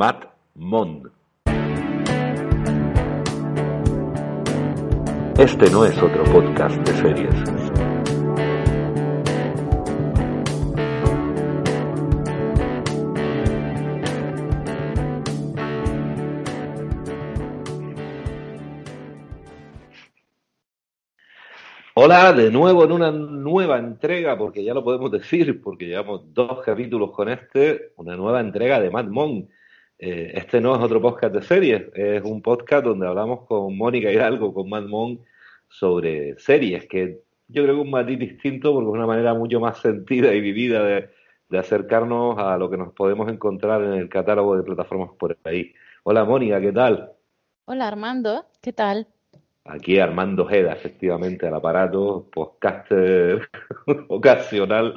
Matt Mond. Este no es otro podcast de series. Hola, de nuevo en una nueva entrega, porque ya lo podemos decir, porque llevamos dos capítulos con este, una nueva entrega de Mad Mon. Eh, este no es otro podcast de series, es un podcast donde hablamos con Mónica Hidalgo, con Mon, sobre series, que yo creo que es un matiz distinto porque es una manera mucho más sentida y vivida de, acercarnos a lo que nos podemos encontrar en el catálogo de plataformas por ahí. Hola Mónica, ¿qué tal? Hola Armando, ¿qué tal? Aquí Armando Jeda, efectivamente, al aparato, podcaster ocasional,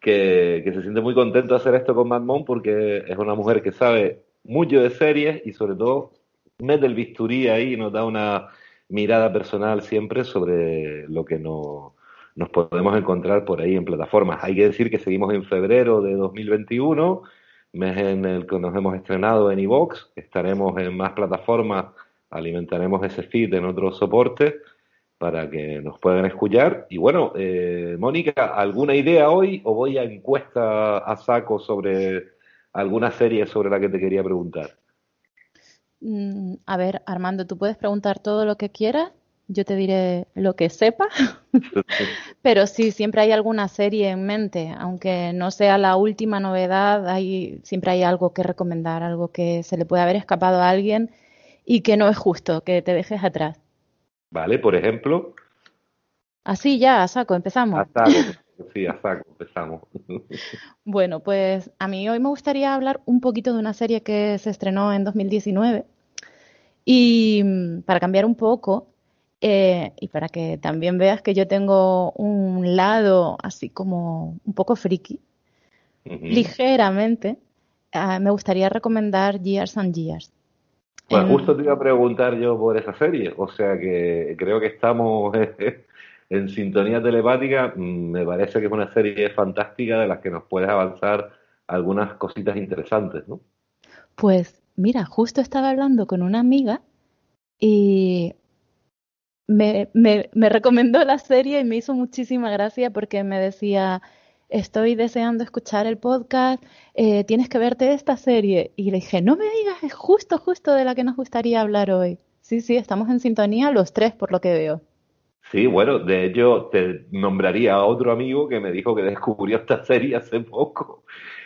que, se siente muy contento de hacer esto con Mad porque es una mujer que sabe mucho de series y sobre todo mete el bisturí ahí y nos da una mirada personal siempre sobre lo que nos podemos encontrar por ahí en plataformas. Hay que decir que seguimos en febrero de 2021, mes en el que nos hemos estrenado en iVox, estaremos en más plataformas, alimentaremos ese feed en otros soportes para que nos puedan escuchar. Y bueno, eh, Mónica, ¿alguna idea hoy o voy a encuesta a saco sobre alguna serie sobre la que te quería preguntar? Mm, a ver, Armando, tú puedes preguntar todo lo que quieras, yo te diré lo que sepa, pero sí, siempre hay alguna serie en mente, aunque no sea la última novedad, hay, siempre hay algo que recomendar, algo que se le puede haber escapado a alguien y que no es justo que te dejes atrás. Vale, por ejemplo. Así ya, a saco, empezamos. A saco, sí, a saco, empezamos. bueno, pues a mí hoy me gustaría hablar un poquito de una serie que se estrenó en 2019 y mm, para cambiar un poco, eh, y para que también veas que yo tengo un lado así como un poco friki, ligeramente, ah, me gustaría recomendar Years and Years. Pues justo te iba a preguntar yo por esa serie, o sea que creo que estamos en sintonía telepática. Mm, me parece que es una serie fantástica de las que nos puedes avanzar algunas cositas interesantes, ¿no? Pues mira, justo estaba hablando con una amiga y me, me, recomendó la serie y me hizo muchísima gracia porque me decía, estoy deseando escuchar el podcast, eh, tienes que verte esta serie. Y le dije, no me digas, es justo, justo de la que nos gustaría hablar hoy. Sí, sí, estamos en sintonía los tres por lo que veo. Sí, bueno, de hecho te nombraría a otro amigo que me dijo que descubrió esta serie hace poco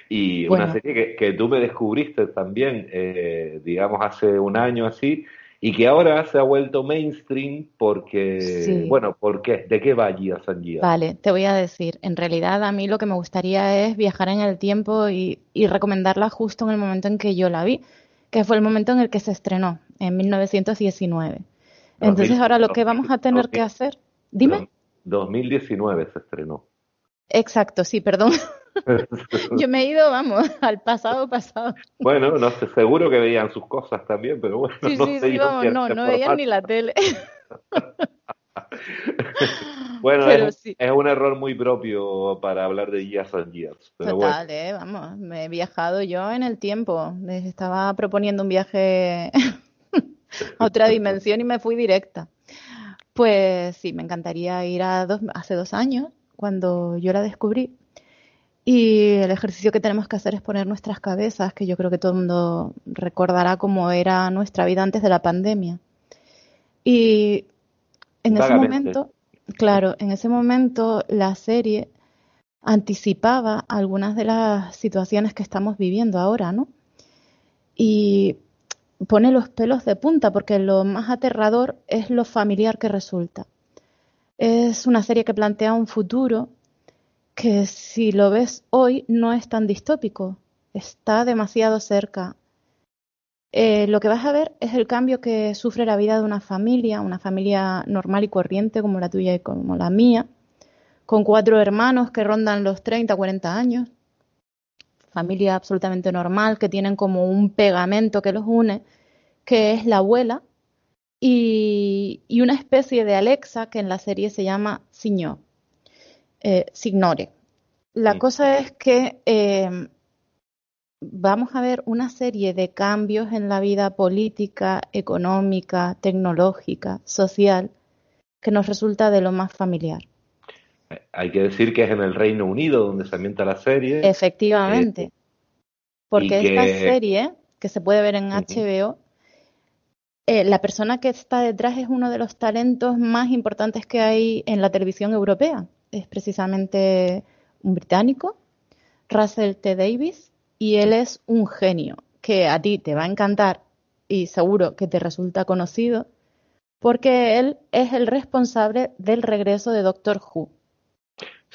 y una serie que, tú me descubriste también, eh, digamos, hace un año así, y que ahora se ha vuelto mainstream porque, bueno, ¿por qué? ¿De qué va Gia San Vale, te voy a decir, en realidad a mí lo que me gustaría es viajar en el tiempo y, y recomendarla justo en el momento en que yo la vi, que fue el momento en el que se estrenó, en 1919. Entonces ahora lo que vamos a tener que hacer, dime. 2019 se estrenó. Exacto, sí, perdón. Yo me he ido, vamos, al pasado pasado. Bueno, no sé, seguro que veían sus cosas también, pero bueno. Sí, sí, sí, vamos, no, no veían ni la tele. bueno, es, un error muy propio para hablar de Years and Years. Total, eh, vamos, me he viajado yo en el tiempo. estaba proponiendo un viaje a otra dimensión y me fui directa. Pues sí, me encantaría ir a dos, hace dos años, cuando yo la descubrí y el ejercicio que tenemos que hacer es poner nuestras cabezas, que yo creo que todo el mundo recordará cómo era nuestra vida antes de la pandemia. Y en ese momento, claro, en ese momento la serie anticipaba algunas de las situaciones que estamos viviendo ahora, ¿no? Y pone los pelos de punta porque lo más aterrador es lo familiar que resulta. Es una serie que plantea un futuro que si lo ves hoy no es tan distópico, está demasiado cerca. Eh, lo que vas a ver es el cambio que sufre la vida de una familia, una familia normal y corriente como la tuya y como la mía, con cuatro hermanos que rondan los 30, 40 años, familia absolutamente normal, que tienen como un pegamento que los une, que es la abuela, y, y una especie de Alexa que en la serie se llama Signor eh, se ignore. La cosa es que eh, vamos a ver una serie de cambios en la vida política, económica, tecnológica, social, que nos resulta de lo más familiar. Hay que decir que es en el Reino Unido donde se ambienta la serie. Efectivamente. Eh, porque esta serie, que se puede ver en HBO, eh, la persona que está detrás es uno de los talentos más importantes que hay en la televisión europea. Es precisamente un británico, Russell T. Davis, y él es un genio que a ti te va a encantar y seguro que te resulta conocido porque él es el responsable del regreso de Doctor Who.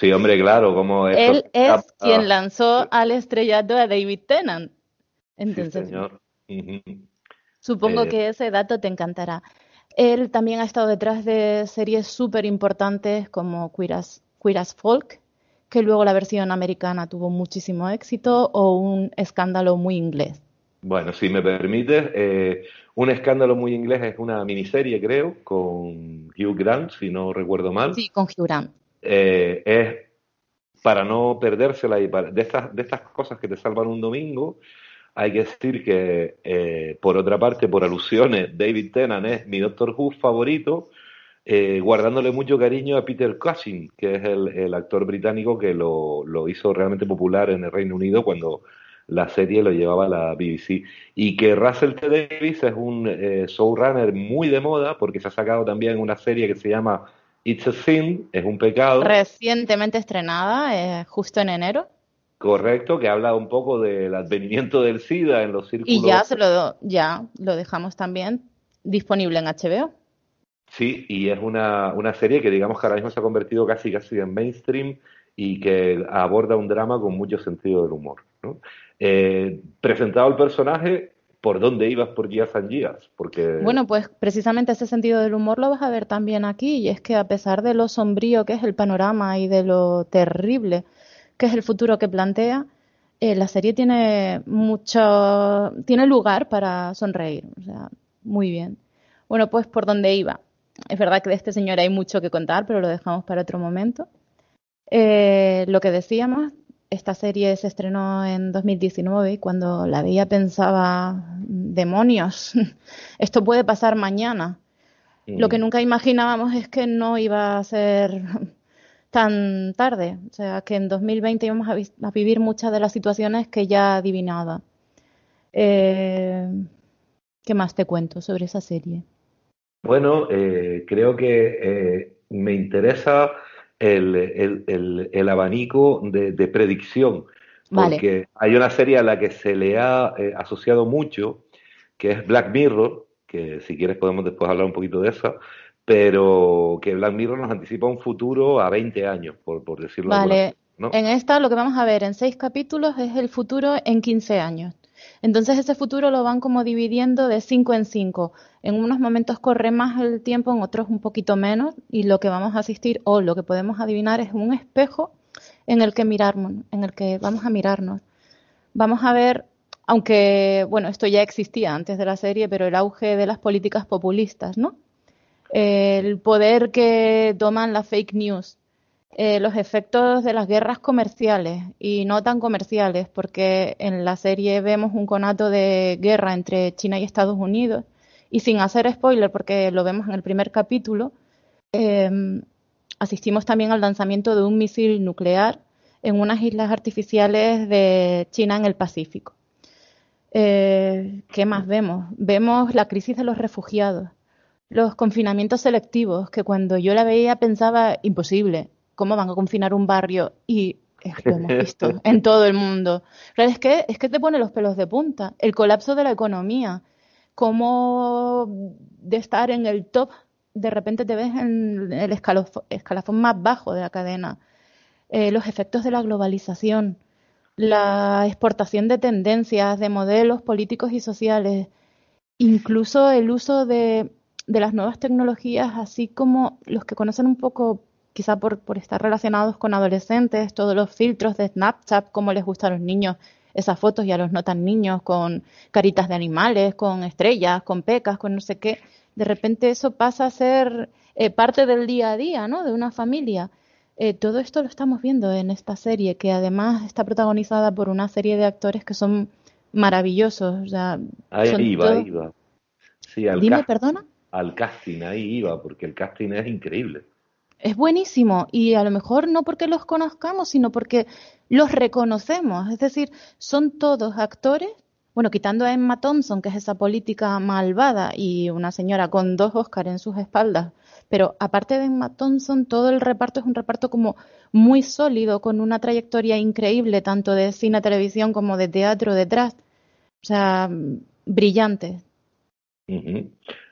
Sí, hombre, claro, como Él es quien lanzó al estrellato a David Tennant. Entonces, señor. Supongo eh, que ese dato te encantará. Él también ha estado detrás de series súper importantes como Queer as, Folk, que luego la versión americana tuvo muchísimo éxito, o un escándalo muy inglés. Bueno, si me permites, eh, un escándalo muy inglés es una miniserie, creo, con Hugh Grant, si no recuerdo mal. Sí, con Hugh Grant. Eh, es para no perdérsela y de, estas, de estas cosas que te salvan un domingo, hay que decir que, eh, por otra parte, por alusiones, David Tennant es mi Doctor Who favorito, eh, guardándole mucho cariño a Peter Cushing, que es el, actor británico que lo, hizo realmente popular en el Reino Unido cuando la serie lo llevaba a la BBC. Y que Russell T. Davis es un showrunner muy de moda, porque se ha sacado también una serie que se llama It's a Sin, es un pecado. Recientemente estrenada, justo en enero. Correcto, que habla un poco del advenimiento del SIDA en los círculos. Y ya se lo, ya lo dejamos también disponible en HBO. Sí, y es una, una serie que digamos que ahora mismo se ha convertido casi casi en mainstream y que aborda un drama con mucho sentido del humor. ¿no? Eh, presentado el personaje, ¿por dónde ibas por Días and Días? Porque... Bueno, pues precisamente ese sentido del humor lo vas a ver también aquí, y es que a pesar de lo sombrío que es el panorama y de lo terrible que es el futuro que plantea, eh, la serie tiene mucho, tiene lugar para sonreír, o sea, muy bien. Bueno, pues por dónde iba. Es verdad que de este señor hay mucho que contar, pero lo dejamos para otro momento. Eh, lo que decíamos, esta serie se estrenó en 2019 y cuando la veía pensaba, demonios, esto puede pasar mañana. Lo que mm. nunca imaginábamos es que no iba a ser tan tarde. O sea, que en 2020 íbamos a, vivir muchas de las situaciones que ya adivinaba. Eh, ¿Qué más te cuento sobre esa serie? Bueno, eh, creo que eh, me interesa el, abanico de, predicción, porque hay una serie a la que se le ha asociado mucho, que es Black Mirror, que si quieres podemos después hablar un poquito de esa, pero que Black Mirror nos anticipa un futuro a 20 años, por, por decirlo Vale, en esta lo que vamos a ver en seis capítulos es el futuro en 15 años. Entonces ese futuro lo van como dividiendo de 5 en 5. En unos momentos corre más el tiempo, en otros un poquito menos, y lo que vamos a asistir o lo que podemos adivinar es un espejo en el que mirarnos, en el que vamos a mirarnos. Vamos a ver, aunque bueno, esto ya existía antes de la serie, pero el auge de las políticas populistas, ¿no? el poder que toman las fake news, eh, los efectos de las guerras comerciales y no tan comerciales, porque en la serie vemos un conato de guerra entre China y Estados Unidos, y sin hacer spoiler, porque lo vemos en el primer capítulo, em, asistimos también al lanzamiento de un misil nuclear en unas islas artificiales de China en el Pacífico. Eh, ¿Qué más vemos? Vemos la crisis de los refugiados los confinamientos selectivos, que cuando yo la veía pensaba, imposible, ¿cómo van a confinar un barrio? Y lo hemos visto en todo el mundo. Pero es que, es que te pone los pelos de punta. El colapso de la economía, cómo de estar en el top, de repente te ves en el escalafón, más bajo de la cadena. Eh, los efectos de la globalización, la exportación de tendencias, de modelos políticos y sociales, incluso el uso de de las nuevas tecnologías, así como los que conocen un poco, quizá por, por estar relacionados con adolescentes, todos los filtros de Snapchat, cómo les gustan a los niños esas fotos y a los no tan niños con caritas de animales, con estrellas, con pecas, con no sé qué. De repente eso pasa a ser eh, parte del día a día, ¿no? De una familia. Eh, todo esto lo estamos viendo en esta serie, que además está protagonizada por una serie de actores que son maravillosos. O sea, ahí son iba, todos- iba. Sí, al, Dime, perdona. al casting, ahí iba, porque el casting es increíble. Es buenísimo y a lo mejor no porque los conozcamos, sino porque los reconocemos. Es decir, son todos actores, bueno, quitando a Emma Thompson, que es esa política malvada y una señora con dos Oscars en sus espaldas, pero aparte de Emma Thompson, todo el reparto es un reparto como muy sólido, con una trayectoria increíble, tanto de cine, televisión como de teatro detrás. O sea, brillante.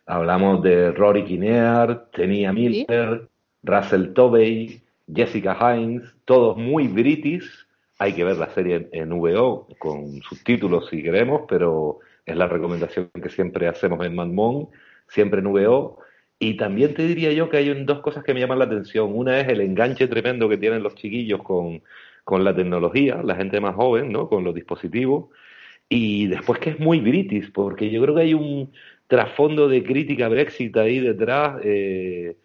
Hablamos de Rory Kinnear, Tenia Miller, Russell Tovey, Jessica Hines, todos muy british. Hay que ver la serie en, VO con subtítulos si queremos, pero es la recomendación que siempre hacemos en Manmón, siempre en VO. Y también te diría yo que hay dos cosas que me llaman la atención. Una es el enganche tremendo que tienen los chiquillos con, con la tecnología, la gente más joven, ¿no? Con los dispositivos. Y después que es muy british, porque yo creo que hay un trasfondo de crítica Brexit ahí detrás eh,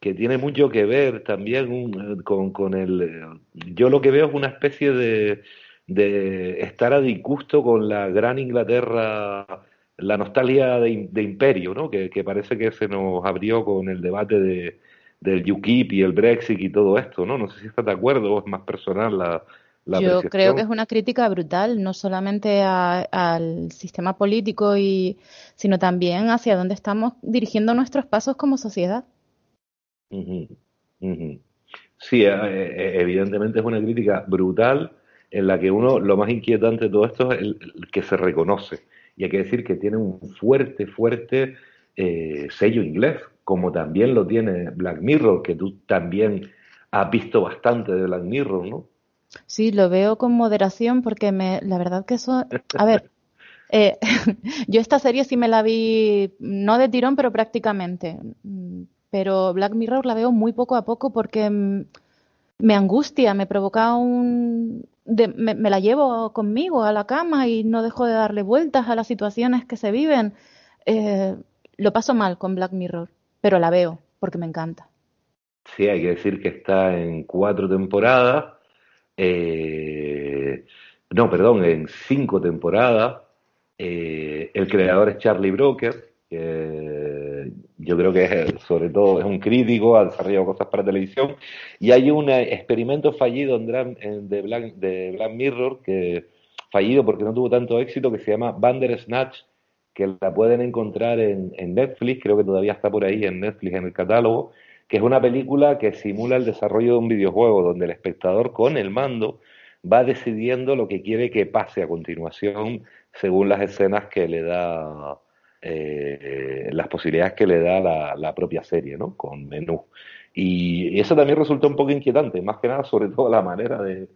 que tiene mucho que ver también un- con, con el... eh, Yo lo que veo es una especie de, de estar a disgusto con la gran Inglaterra, la nostalgia de, de imperio, ¿no? Que, que parece que se nos abrió con el debate de, del UKIP y el Brexit y todo esto, ¿no? No sé si estás de acuerdo o es más personal la, la Yo creo que es una crítica brutal, no solamente a- al sistema político, y, sino también hacia dónde estamos dirigiendo nuestros pasos como sociedad. Sí, eh, eh, evidentemente es una crítica brutal en la que uno, lo más inquietante de todo esto es el, que se reconoce. Y hay que decir que tiene un fuerte, fuerte eh, sello inglés, como también lo tiene Black Mirror, que tú también has visto bastante de Black Mirror, ¿no? Sí, lo veo con moderación porque me, la verdad que eso, a ver, eh, yo esta serie sí me la vi, no de tirón, pero prácticamente. Pero Black Mirror la veo muy poco a poco porque mm, me angustia, me provoca un... de- me, la llevo conmigo a la cama y no dejo de darle vueltas a las situaciones que se viven. Eh, lo paso mal con Black Mirror, pero la veo porque me encanta. Sí, hay que decir que está en cuatro temporadas. eh, no, perdón, en cinco temporadas. Eh, el creador es Charlie Brooker, que yo creo que es, sobre todo es un crítico, ha desarrollado cosas para televisión. Y hay un eh, experimento fallido en en- de, Black, de Black Mirror, que fallido porque no tuvo tanto éxito, que se llama Bandersnatch, que la pueden encontrar en, en Netflix, creo que todavía está por ahí en Netflix en el catálogo, que es una película que simula el desarrollo de un videojuego donde el espectador con el mando va decidiendo lo que quiere que pase a continuación según las escenas que le da, eh, las posibilidades que le da la, la propia serie, ¿no? Con menú. Y, eso también resultó un poco inquietante, más que nada sobre todo la manera de,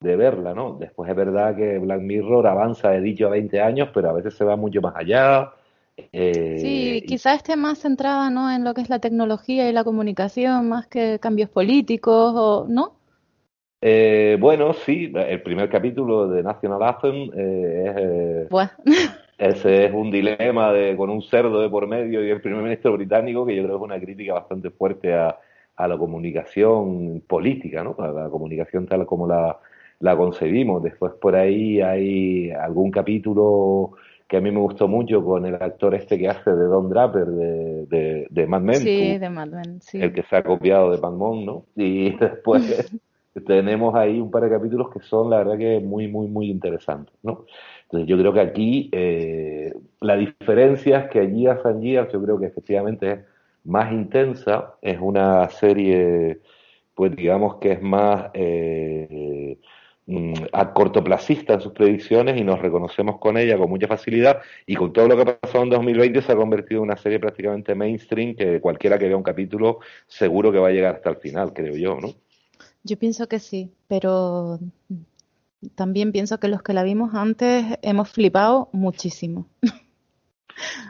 de verla, ¿no? Después es verdad que Black Mirror avanza de dicho a 20 años, pero a veces se va mucho más allá. eh, Sí, y- quizá esté más centrada, ¿no? en lo que es la tecnología y la comunicación, más que cambios políticos, o ¿no? Eh, bueno, sí, el primer capítulo de National Anthem eh, es, eh, Buah. ese es un dilema de, con un cerdo de por medio y el primer ministro británico que yo creo que es una crítica bastante fuerte a, a la comunicación política, ¿no? A la comunicación tal como la, la concebimos. Después por ahí hay algún capítulo que a mí me gustó mucho con el actor este que hace de Don Draper de, de, de Mad Men, Sí, tú- de Mad Men, sí. el que se ha copiado de Panmón, ¿no? Y después tenemos ahí un par de capítulos que son, la verdad, que muy, muy, muy interesantes, ¿no? Entonces yo creo que aquí eh, la diferencia es que allí a San Years yo creo que efectivamente es más intensa, es una serie, pues digamos que es más eh, mm, a cortoplacista en sus predicciones y nos reconocemos con ella con mucha facilidad y con todo lo que ha pasado en 2020 se ha convertido en una serie prácticamente mainstream que cualquiera que vea un capítulo seguro que va a llegar hasta el final, creo yo, ¿no? Yo pienso que sí, pero también pienso que los que la vimos antes hemos flipado muchísimo.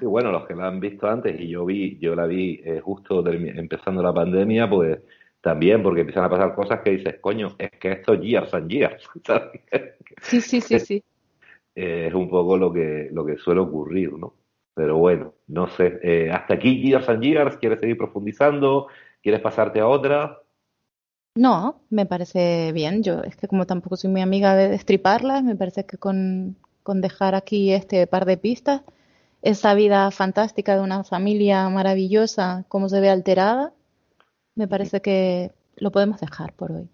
Y bueno, los que la han visto antes y yo vi, yo la vi eh, justo empezando la pandemia, pues también porque empiezan a pasar cosas que dices, coño, es que esto es years and years. Sí, sí, sí, sí. Eh, es un poco lo que, lo que suele ocurrir, ¿no? Pero bueno, no sé, eh, hasta aquí Years and Years, ¿quieres seguir profundizando? ¿Quieres pasarte a otra? No, me parece bien. Yo es que como tampoco soy muy amiga de destriparlas, me parece que con, con dejar aquí este par de pistas, esa vida fantástica de una familia maravillosa, cómo se ve alterada, me parece que lo podemos dejar por hoy.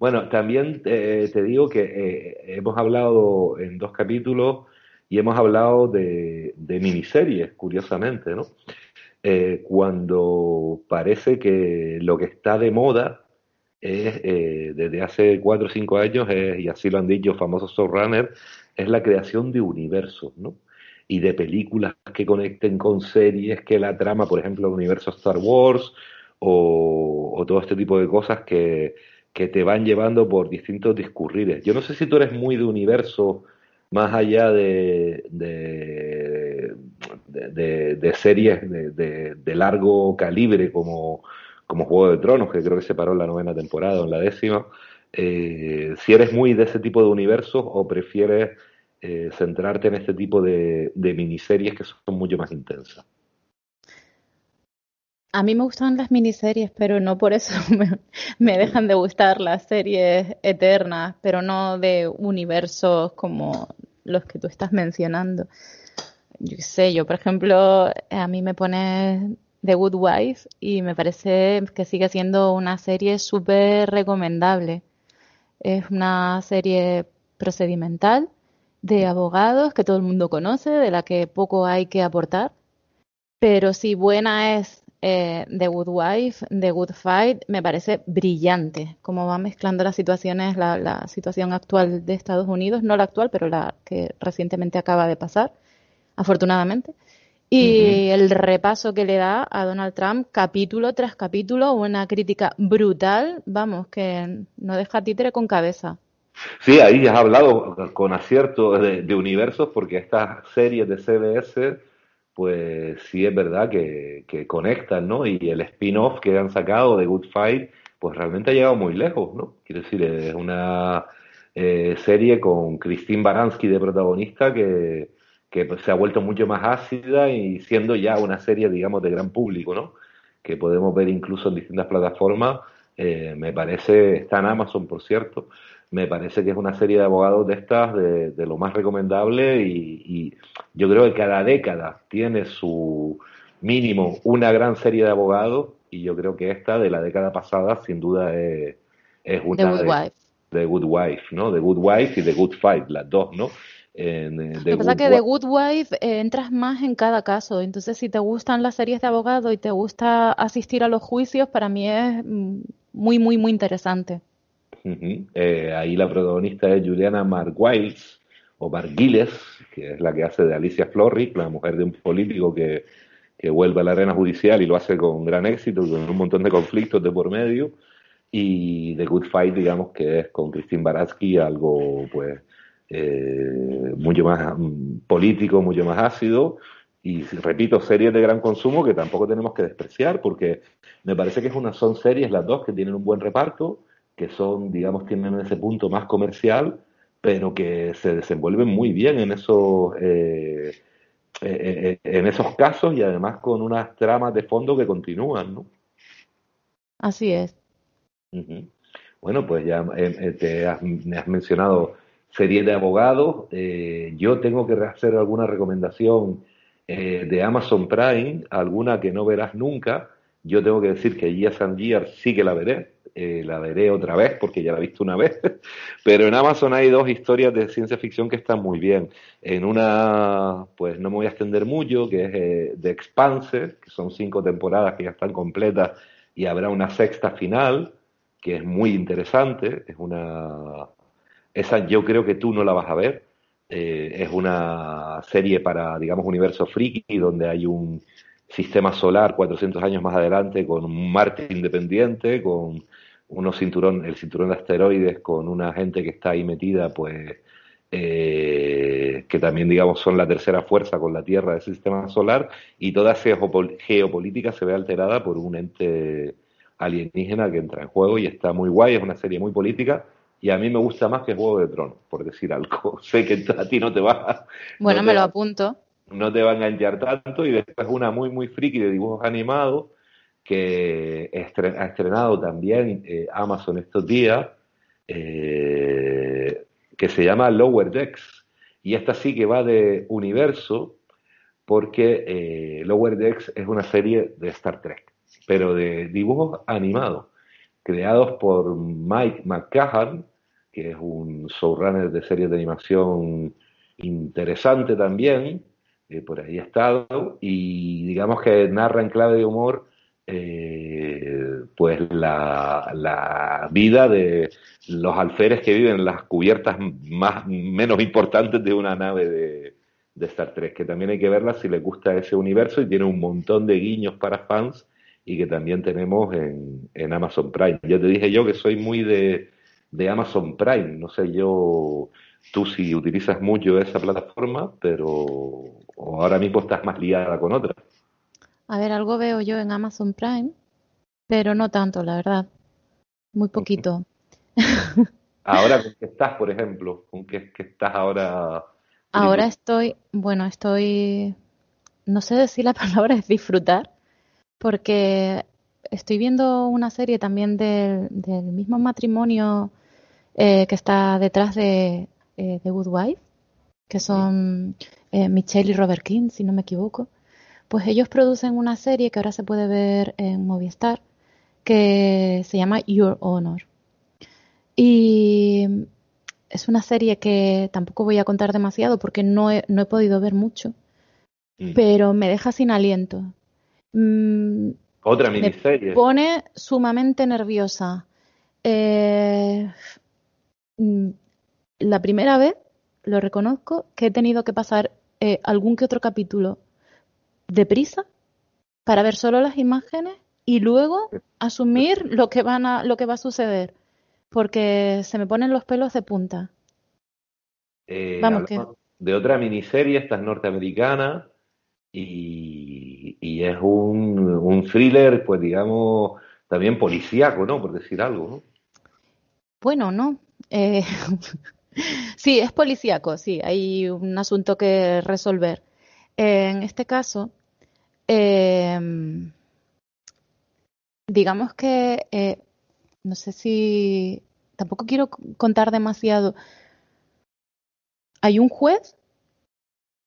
Bueno, también eh, te digo que eh, hemos hablado en dos capítulos y hemos hablado de, miniseries, curiosamente, ¿no? Eh, cuando parece que lo que está de moda es, desde hace cuatro o cinco años, y así lo han dicho famosos showrunners, es la creación de universos, ¿no? Y de películas que conecten con series, que la trama, por ejemplo, el universo Star Wars, o, todo este tipo de cosas que, que, te van llevando por distintos discurrires. Yo no sé si tú eres muy de universo más allá de, de, de, series de, largo calibre como, como Juego de Tronos, que creo que se paró en la novena temporada o en la décima. Eh, si eres muy de ese tipo de universos o prefieres eh, centrarte en este tipo de, miniseries que son mucho más intensas. A mí me gustan las miniseries, pero no por eso me, dejan de gustar las series eternas, pero no de universos como los que tú estás mencionando. Yo sé, yo por ejemplo, a mí me pone The Good Wife y me parece que sigue siendo una serie súper recomendable. Es una serie procedimental de abogados que todo el mundo conoce, de la que poco hay que aportar. Pero si buena es eh, The Good Wife, The Good Fight, me parece brillante, como va mezclando las situaciones, la, situación actual de Estados Unidos, no la actual, pero la que recientemente acaba de pasar, afortunadamente, y el repaso que le da a Donald Trump capítulo tras capítulo, una crítica brutal, vamos, que no deja títere con cabeza. Sí, ahí has hablado con acierto de, de universos, porque estas series de CBS pues sí es verdad que, conectan, ¿no? Y el spin-off que han sacado de Good Fight, pues realmente ha llegado muy lejos, ¿no? Quiero decir, es una eh, serie con Christine Baranski de protagonista que, pues, se ha vuelto mucho más ácida y siendo ya una serie, digamos, de gran público, ¿no? Que podemos ver incluso en distintas plataformas. Eh, me parece, está en Amazon, por cierto, me parece que es una serie de abogados de estas de, lo más recomendable y, yo creo que cada década tiene su mínimo una gran serie de abogados y yo creo que esta de la década pasada sin duda es, una The Good Wife. The Good Wife, ¿no? The Good Wife y The Good Fight, las dos, ¿no? En, eh, Lo que pasa es que The Good Wife eh, entras más en cada caso. Entonces, si te gustan las series de abogados y te gusta asistir a los juicios, para mí es mm, muy, muy, muy interesante. Eh, ahí la protagonista es Juliana Marguiles, o Marguiles, que es la que hace de Alicia Florrick, la mujer de un político que, que vuelve a la arena judicial y lo hace con gran éxito, con un montón de conflictos de por medio. Y The Good Fight, digamos que es con Christine Baratsky, algo pues eh, mucho más mm, político, mucho más ácido. Y repito, series de gran consumo que tampoco tenemos que despreciar, porque me parece que es una, son series las dos que tienen un buen reparto, que son, digamos, tienen ese punto más comercial, pero que se desenvuelven muy bien en esos, eh, eh, eh, en esos casos y además con unas tramas de fondo que continúan, ¿no? Así es. Bueno, pues ya te has, me has mencionado series de abogados. yo tengo que hacer alguna recomendación de Amazon Prime, alguna que no verás nunca. Yo tengo que decir que Years and Years sí que la veré, eh, la veré otra vez porque ya la he visto una vez, pero en Amazon hay dos historias de ciencia ficción que están muy bien. En una, pues no me voy a extender mucho, que es eh, The Expanse, que son cinco temporadas que ya están completas y habrá una sexta final, que es muy interesante, es una... Esa yo creo que tú no la vas a ver, eh, es una serie para, digamos, universo friki, donde hay un sistema solar 400 años más adelante con un Marte independiente, con unos cinturón, el cinturón de asteroides con una gente que está ahí metida, pues eh, que también digamos son la tercera fuerza con la Tierra del sistema solar y toda esa geopolítica se ve alterada por un ente alienígena que entra en juego y está muy guay, es una serie muy política y a mí me gusta más que Juego de Tronos, por decir algo. sé que a ti no te va. Bueno, me lo apunto. No te va a enganchar tanto y después una muy, muy friki de dibujos animados que ha estrenado también eh, Amazon estos días, eh, que se llama Lower Decks. y esta sí que va de universo, porque eh, Lower Decks es una serie de Star Trek, pero de dibujos animados, creados por Mike McCahan, que es un showrunner de series de animación interesante también, eh, por ahí ha estado, y digamos que narra en clave de humor eh, pues la, vida de los alferes que viven en las cubiertas más menos importantes de una nave de, Star Trek, que también hay que verla si les gusta ese universo y tiene un montón de guiños para fans y que también tenemos en, en Amazon Prime. Ya te dije yo que soy muy de, de Amazon Prime, no sé yo tú si utilizas mucho esa plataforma, pero ahora mismo estás más liada con otra. A ver, algo veo yo en Amazon Prime, pero no tanto, la verdad. Muy poquito. ahora con qué estás, por ejemplo, con qué, estás ahora. Ahora estoy, bueno, estoy, no sé decir la palabra es disfrutar, porque estoy viendo una serie también del, mismo matrimonio eh, que está detrás de, eh, The Good Wife, que son eh, Michelle y Robert King, si no me equivoco pues ellos producen una serie que ahora se puede ver en Movistar que se llama Your Honor. Y es una serie que tampoco voy a contar demasiado porque no he, no he podido ver mucho, mm. pero me deja sin aliento. Mm, Otra miniserie. Me pone sumamente nerviosa. Eh, mm, la primera vez, lo reconozco, que he tenido que pasar eh, algún que otro capítulo deprisa para ver solo las imágenes y luego asumir lo que van a, lo que va a suceder, porque se me ponen los pelos de punta. Eh, Vamos que... De otra miniserie, esta es norteamericana y, y es un, un, thriller, pues digamos, también policíaco, ¿no? Por decir algo, ¿no? Bueno, no. Eh, sí, es policíaco, sí, hay un asunto que resolver. En este caso, em, digamos que, eh, no sé si, tampoco quiero contar demasiado. Hay un juez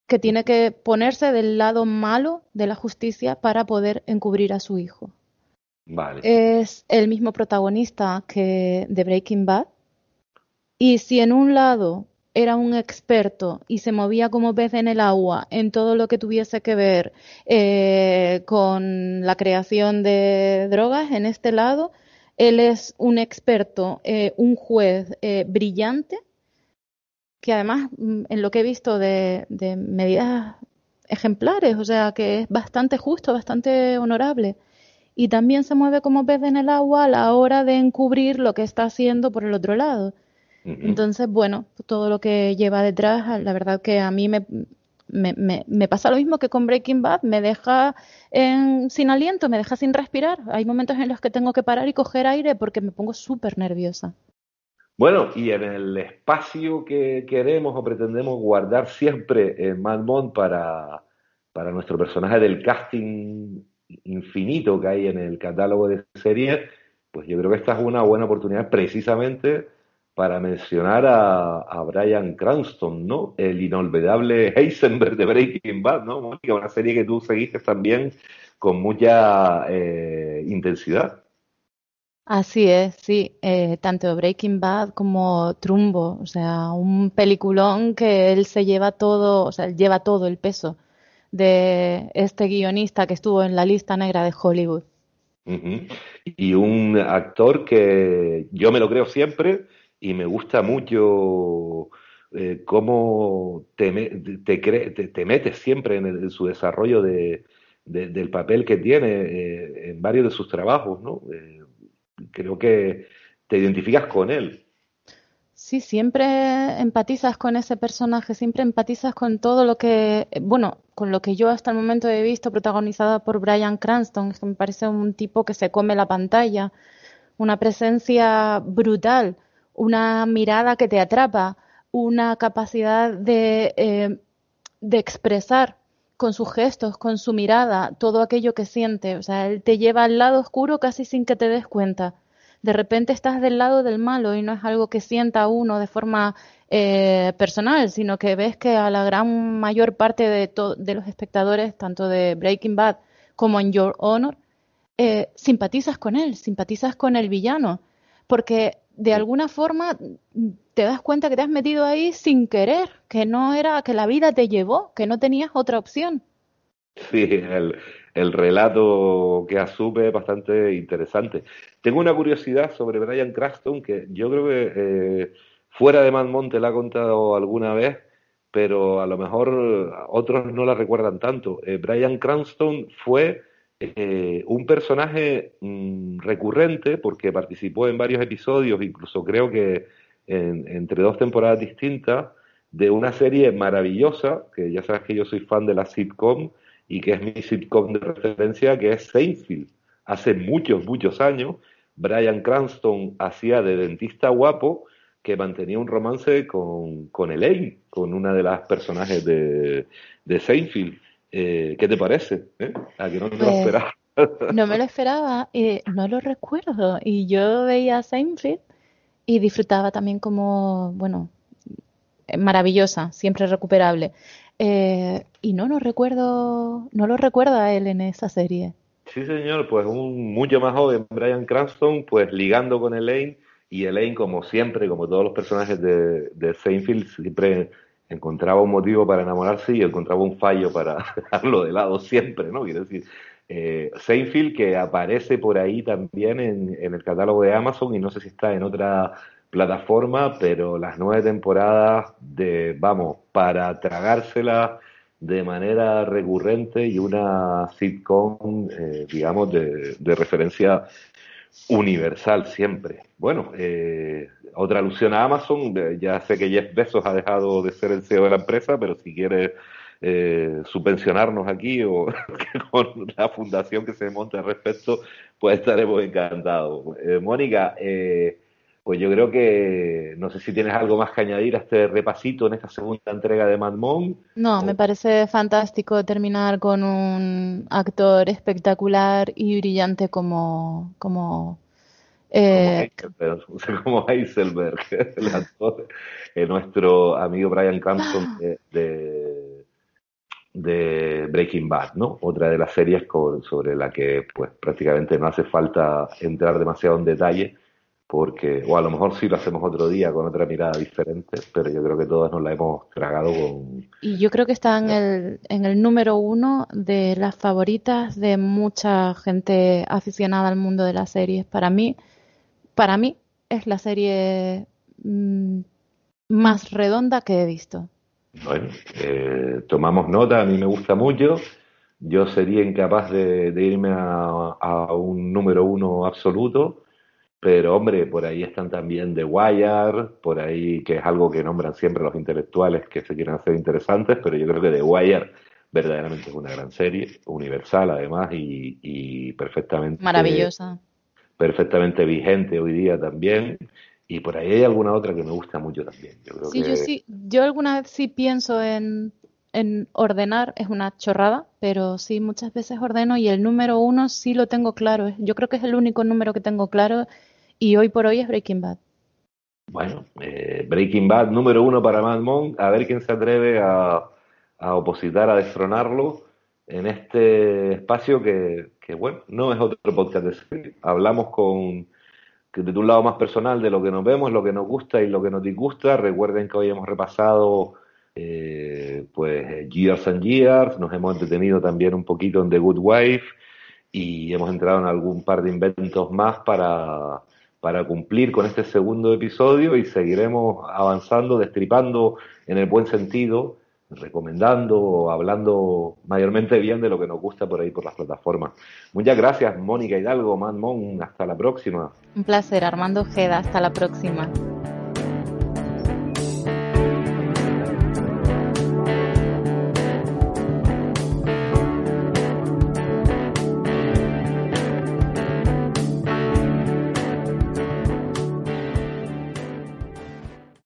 que tiene que ponerse del lado malo de la justicia para poder encubrir a su hijo. Vale. Es el mismo protagonista que de Breaking Bad. Y si en un lado era un experto y se movía como pez en el agua en todo lo que tuviese que ver eh, con la creación de drogas, en este lado, él es un experto, eh, un juez eh, brillante, que además, mm, en lo que he visto de, de medidas ejemplares, o sea, que es bastante justo, bastante honorable. Y también se mueve como pez en el agua a la hora de encubrir lo que está haciendo por el otro lado. Entonces, bueno, todo lo que lleva detrás, la verdad que a mí me, me, me, pasa lo mismo que con Breaking Bad, me deja sin aliento, me deja sin respirar. Hay momentos en los que tengo que parar y coger aire porque me pongo súper nerviosa. Bueno, y en el espacio que queremos o pretendemos guardar siempre en Mad para, para nuestro personaje del casting infinito que hay en el catálogo de series, pues yo creo que esta es una buena oportunidad precisamente para mencionar a, a, Brian Cranston, ¿no? El inolvidable Heisenberg de Breaking Bad, ¿no? Mónica, una serie que tú seguiste también con mucha eh, intensidad. Así es, sí, eh, tanto Breaking Bad como Trumbo, o sea, un peliculón que él se lleva todo, o sea, lleva todo el peso de este guionista que estuvo en la lista negra de Hollywood. Y un actor que yo me lo creo siempre, y me gusta mucho eh, cómo te, te, te, metes siempre en, su desarrollo de, del papel que tiene eh, en varios de sus trabajos, ¿no? Eh, creo que te identificas con él. Sí, siempre empatizas con ese personaje, siempre empatizas con todo lo que, bueno, con lo que yo hasta el momento he visto protagonizada por Brian Cranston, que me parece un tipo que se come la pantalla, una presencia brutal una mirada que te atrapa, una capacidad de, eh, de expresar con sus gestos, con su mirada, todo aquello que siente. O sea, él te lleva al lado oscuro casi sin que te des cuenta. de repente estás del lado del malo y no es algo que sienta uno de forma eh, personal, sino que ves que a la gran mayor parte de, los espectadores, tanto de Breaking Bad como en Your Honor, eh, simpatizas con él, simpatizas con el villano, porque de alguna forma te das cuenta que te has metido ahí sin querer, que no era, que la vida te llevó, que no tenías otra opción. Sí, el, el relato que asume es bastante interesante. Tengo una curiosidad sobre Brian Cranston que yo creo que eh, fuera de Mad te la ha contado alguna vez, pero a lo mejor otros no la recuerdan tanto. Eh, Brian Cranston fue eh, un personaje mm, recurrente porque participó en varios episodios, incluso creo que entre dos temporadas distintas, de una serie maravillosa, que ya sabes que yo soy fan de la sitcom y que es mi sitcom de referencia, que es Seinfeld. Hace muchos, muchos años, Brian Cranston hacía de dentista guapo que mantenía un romance con, con Elaine, con una de las personajes de, de Seinfeld. Eh, ¿Qué te parece? ¿Eh? ¿A que no te lo pues, esperaba? no me lo esperaba, y no lo recuerdo. Y yo veía Seinfeld y disfrutaba también como, bueno, maravillosa, siempre recuperable. Eh, y no lo recuerdo, no lo recuerda él en esa serie. Sí, señor, pues un mucho más joven Brian Cranston, pues ligando con Elaine, y Elaine, como siempre, como todos los personajes de, de Seinfeld, siempre encontraba un motivo para enamorarse y encontraba un fallo para dejarlo de lado siempre, ¿no? Quiero decir, eh, Seinfeld que aparece por ahí también en, en, el catálogo de Amazon y no sé si está en otra plataforma, pero las nueve temporadas de, vamos, para tragársela de manera recurrente y una sitcom, eh, digamos, de, de referencia universal siempre. Bueno, eh, otra alusión a Amazon, ya sé que Jeff Bezos ha dejado de ser el CEO de la empresa, pero si quiere eh, subvencionarnos aquí o con la fundación que se monte al respecto, pues estaremos encantados. Eh, Mónica, eh, pues yo creo que no sé si tienes algo más que añadir a este repasito en esta segunda entrega de Mad Mon. No, me parece fantástico terminar con un actor espectacular y brillante como como eh... como, Heiselberg, el actor, eh, nuestro amigo Brian Cranston de, de, Breaking Bad, ¿no? Otra de las series sobre la que pues prácticamente no hace falta entrar demasiado en detalle porque, o a lo mejor sí lo hacemos otro día con otra mirada diferente, pero yo creo que todas nos la hemos tragado con... Y yo creo que está en el, en el número uno de las favoritas de mucha gente aficionada al mundo de las series. Para mí, para mí es la serie mm, más redonda que he visto. Bueno, eh, tomamos nota, a mí me gusta mucho. Yo sería incapaz de, irme a, a un número uno absoluto pero hombre, por ahí están también The Wire, por ahí que es algo que nombran siempre los intelectuales que se quieren hacer interesantes, pero yo creo que The Wire verdaderamente es una gran serie, universal además y, perfectamente maravillosa, perfectamente vigente hoy día también. Y por ahí hay alguna otra que me gusta mucho también. Yo creo sí, yo sí, yo alguna vez sí pienso en, en ordenar, es una chorrada, pero sí muchas veces ordeno y el número uno sí lo tengo claro. Yo creo que es el único número que tengo claro y hoy por hoy es Breaking Bad. Bueno, eh, Breaking Bad número uno para Mad Monk, a ver quién se atreve a, a opositar, a destronarlo en este espacio que, bueno, no es otro podcast de serie. Hablamos con desde un lado más personal de lo que nos vemos, lo que nos gusta y lo que nos disgusta. Recuerden que hoy hemos repasado eh, pues Years and Years, nos hemos entretenido también un poquito en The Good Wife y hemos entrado en algún par de inventos más para para cumplir con este segundo episodio y seguiremos avanzando, destripando en el buen sentido, recomendando, hablando mayormente bien de lo que nos gusta por ahí por las plataformas. Muchas gracias, Mónica Hidalgo, Man Mon, hasta la próxima. Un placer, Armando Ojeda, hasta la próxima.